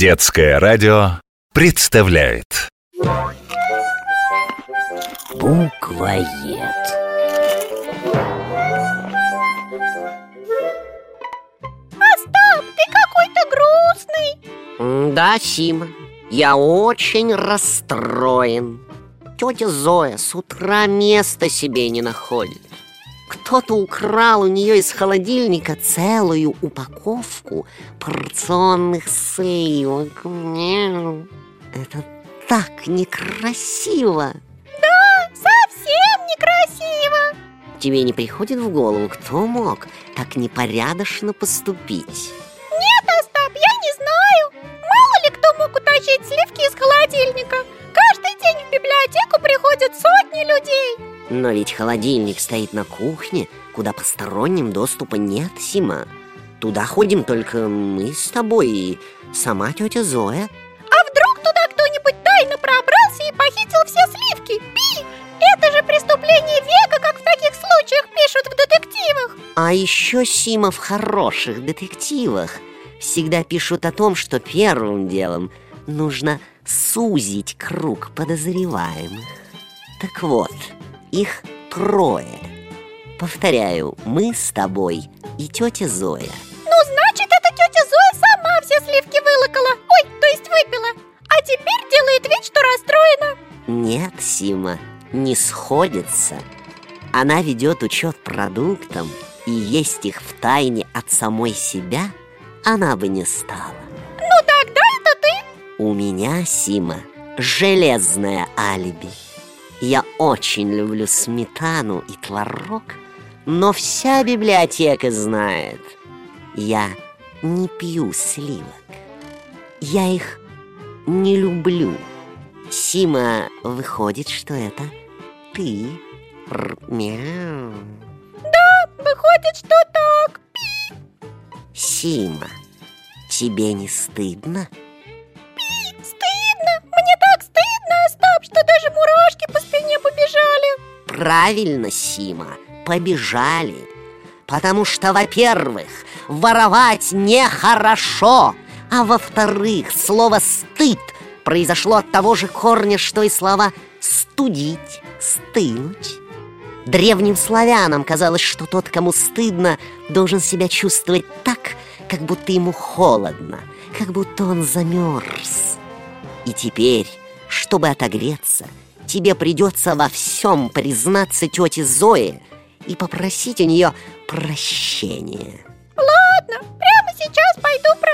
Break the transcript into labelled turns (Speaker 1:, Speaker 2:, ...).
Speaker 1: Детское радио представляет.
Speaker 2: Буквоед
Speaker 3: Остап, ты какой-то грустный.
Speaker 2: Да, Сима, я очень расстроен. Тетя Зоя с утра места себе не находит кто-то украл у нее из холодильника целую упаковку порционных сливок. Это так некрасиво.
Speaker 3: Да, совсем некрасиво
Speaker 2: Тебе не приходит в голову, кто мог так непорядочно поступить?
Speaker 3: Нет, Остап, я не знаю Мало ли кто мог утащить сливки из холодильника Каждый день в библиотеку приходят сотни людей
Speaker 2: Но ведь холодильник стоит на кухне, куда посторонним доступа нет, Сима. Туда ходим только мы с тобой и сама тетя Зоя.
Speaker 3: А вдруг туда кто-нибудь тайно пробрался и похитил все сливки? Пи! Это же преступление века, как в таких случаях пишут в детективах
Speaker 2: А еще, Сима, в хороших детективах всегда пишут о том, что первым делом нужно сузить круг подозреваемых. Так вот, их трое. Повторяю, мы с тобой и тетя Зоя.
Speaker 3: Ну, значит, эта тетя Зоя сама все сливки вылокала Ой, то есть выпила А теперь делает вид, что расстроена
Speaker 2: Нет, Сима, не сходится. Она ведет учет продуктам, и есть их в тайне от самой себя она бы не стала.
Speaker 3: Ну, тогда это ты
Speaker 2: У меня, Сима, железное алиби. Я очень люблю сметану и творог, но вся библиотека знает. Я не пью сливок. Я их не люблю. Сима, выходит, что это ты. Р- Мяу.
Speaker 3: Выходит, что так
Speaker 2: Сима, тебе не? Стыдно, Правильно, Сима, побежали. Потому что, во-первых, воровать нехорошо, а во-вторых, слово «стыд» произошло от того же корня, что и слова «студить», «стынуть». Древним славянам казалось, что тот, кому стыдно, должен себя чувствовать так, как будто ему холодно, как будто он замерз. И теперь, чтобы отогреться, тебе придется во всем признаться тете Зое и попросить у нее прощения.
Speaker 3: Ладно, прямо сейчас пойду просить